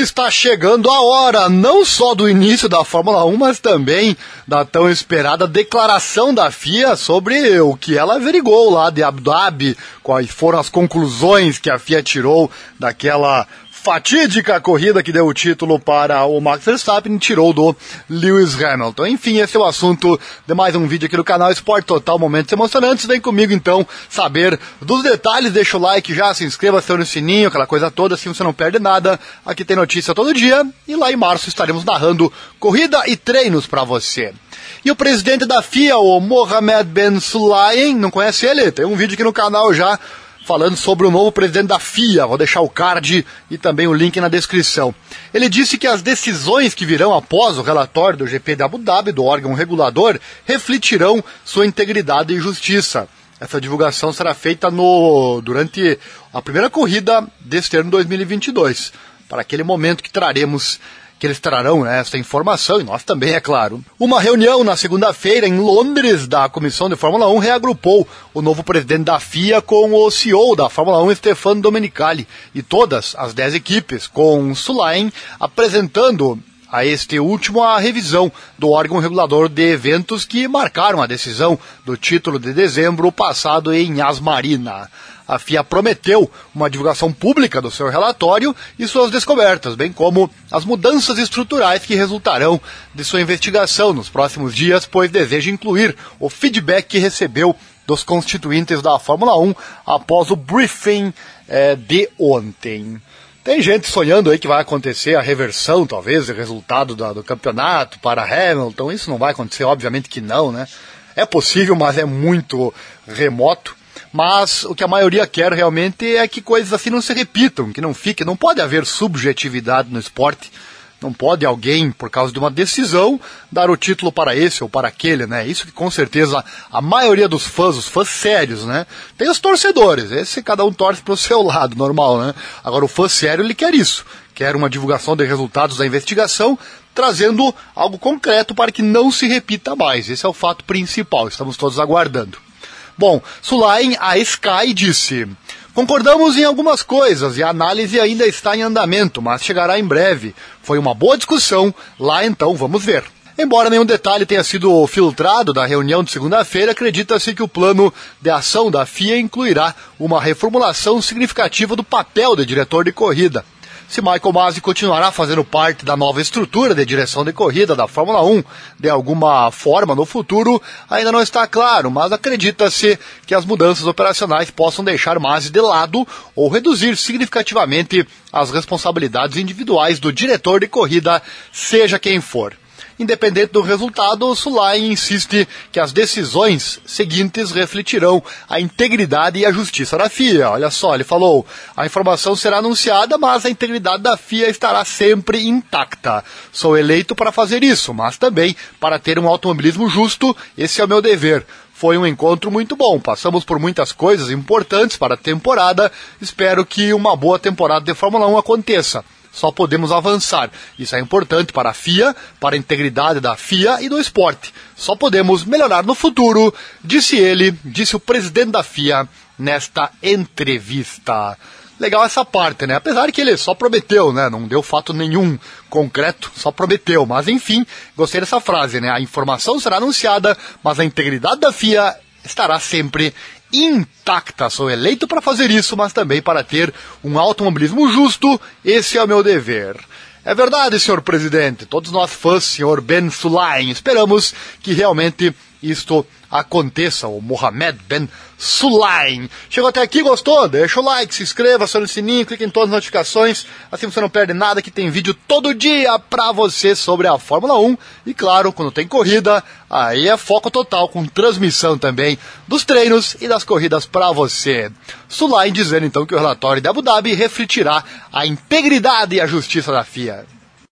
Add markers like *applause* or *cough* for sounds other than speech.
Está chegando a hora, não só do início da Fórmula 1, mas também da tão esperada declaração da FIA sobre o que ela averigou lá de Abu Dhabi, quais foram as conclusões que a FIA tirou daquela fatídica corrida que deu o título para o Max Verstappen tirou do Lewis Hamilton. Enfim, esse é o assunto de mais um vídeo aqui do canal Esporte Total Momentos Emocionantes. Vem comigo então saber dos detalhes. Deixa o like já, se inscreva, acione o sininho, aquela coisa toda, assim você não perde nada. Aqui tem notícia todo dia e lá em março estaremos narrando corrida e treinos para você. E o presidente da FIA, o Mohamed Ben Sulayem, não conhece ele? Tem um vídeo aqui no canal já falando sobre o novo presidente da FIA. Vou deixar o card e também o link na descrição. Ele disse que as decisões que virão após o relatório do GP de Abu Dhabi, do órgão regulador, refletirão sua integridade e justiça. Essa divulgação será feita no, durante a primeira corrida deste ano 2022, para aquele momento que traremos que eles trarão né, essa informação, e nós também, é claro. Uma reunião na segunda-feira em Londres da Comissão de Fórmula 1 reagrupou o novo presidente da FIA com o CEO da Fórmula 1, Stefano Domenicali, e todas as dez equipes, com Sulaim apresentando a este último a revisão do órgão regulador de eventos que marcaram a decisão do título de dezembro passado em Asmarina a FIA prometeu uma divulgação pública do seu relatório e suas descobertas, bem como as mudanças estruturais que resultarão de sua investigação nos próximos dias, pois deseja incluir o feedback que recebeu dos constituintes da Fórmula 1 após o briefing é, de ontem. Tem gente sonhando aí que vai acontecer a reversão, talvez, o resultado do, do campeonato para Hamilton. Isso não vai acontecer, obviamente que não, né? É possível, mas é muito remoto. Mas o que a maioria quer realmente é que coisas assim não se repitam, que não fique. Não pode haver subjetividade no esporte. Não pode alguém, por causa de uma decisão, dar o título para esse ou para aquele, né? Isso que com certeza a maioria dos fãs, os fãs sérios, né? Tem os torcedores, esse cada um torce para o seu *laughs* lado, normal, né? Agora o fã sério, ele quer isso. Quer uma divulgação de resultados da investigação, trazendo algo concreto para que não se repita mais. Esse é o fato principal, estamos todos aguardando. Bom, Sulaim, a Sky, disse: Concordamos em algumas coisas e a análise ainda está em andamento, mas chegará em breve. Foi uma boa discussão, lá então vamos ver. Embora nenhum detalhe tenha sido filtrado da reunião de segunda-feira, acredita-se que o plano de ação da FIA incluirá uma reformulação significativa do papel de diretor de corrida se Michael Masi continuará fazendo parte da nova estrutura de direção de corrida da Fórmula 1 de alguma forma no futuro, ainda não está claro, mas acredita-se que as mudanças operacionais possam deixar Masi de lado ou reduzir significativamente as responsabilidades individuais do diretor de corrida, seja quem for. Independente do resultado, o Sulay insiste que as decisões seguintes refletirão a integridade e a justiça da FIA. Olha só, ele falou: a informação será anunciada, mas a integridade da FIA estará sempre intacta. Sou eleito para fazer isso, mas também para ter um automobilismo justo. Esse é o meu dever. Foi um encontro muito bom. Passamos por muitas coisas importantes para a temporada. Espero que uma boa temporada de Fórmula 1 aconteça só podemos avançar. Isso é importante para a FIA, para a integridade da FIA e do esporte. Só podemos melhorar no futuro, disse ele, disse o presidente da FIA nesta entrevista. Legal essa parte, né? Apesar que ele só prometeu, né? Não deu fato nenhum concreto, só prometeu. Mas enfim, gostei dessa frase, né? A informação será anunciada, mas a integridade da FIA estará sempre intacta. Sou eleito para fazer isso, mas também para ter um automobilismo justo. Esse é o meu dever. É verdade, senhor presidente. Todos nós fãs, senhor Ben Sulaim, esperamos que realmente isto aconteça. O Mohamed Ben Sulaim. Chegou até aqui, gostou? Deixa o like, se inscreva, acione o sininho, clique em todas as notificações. Assim você não perde nada, que tem vídeo todo dia pra você sobre a Fórmula 1. E claro, quando tem corrida, aí é foco total, com transmissão também dos treinos e das corridas para você. Sulaim dizendo então que o relatório de Abu Dhabi refletirá a integridade e a justiça da FIA.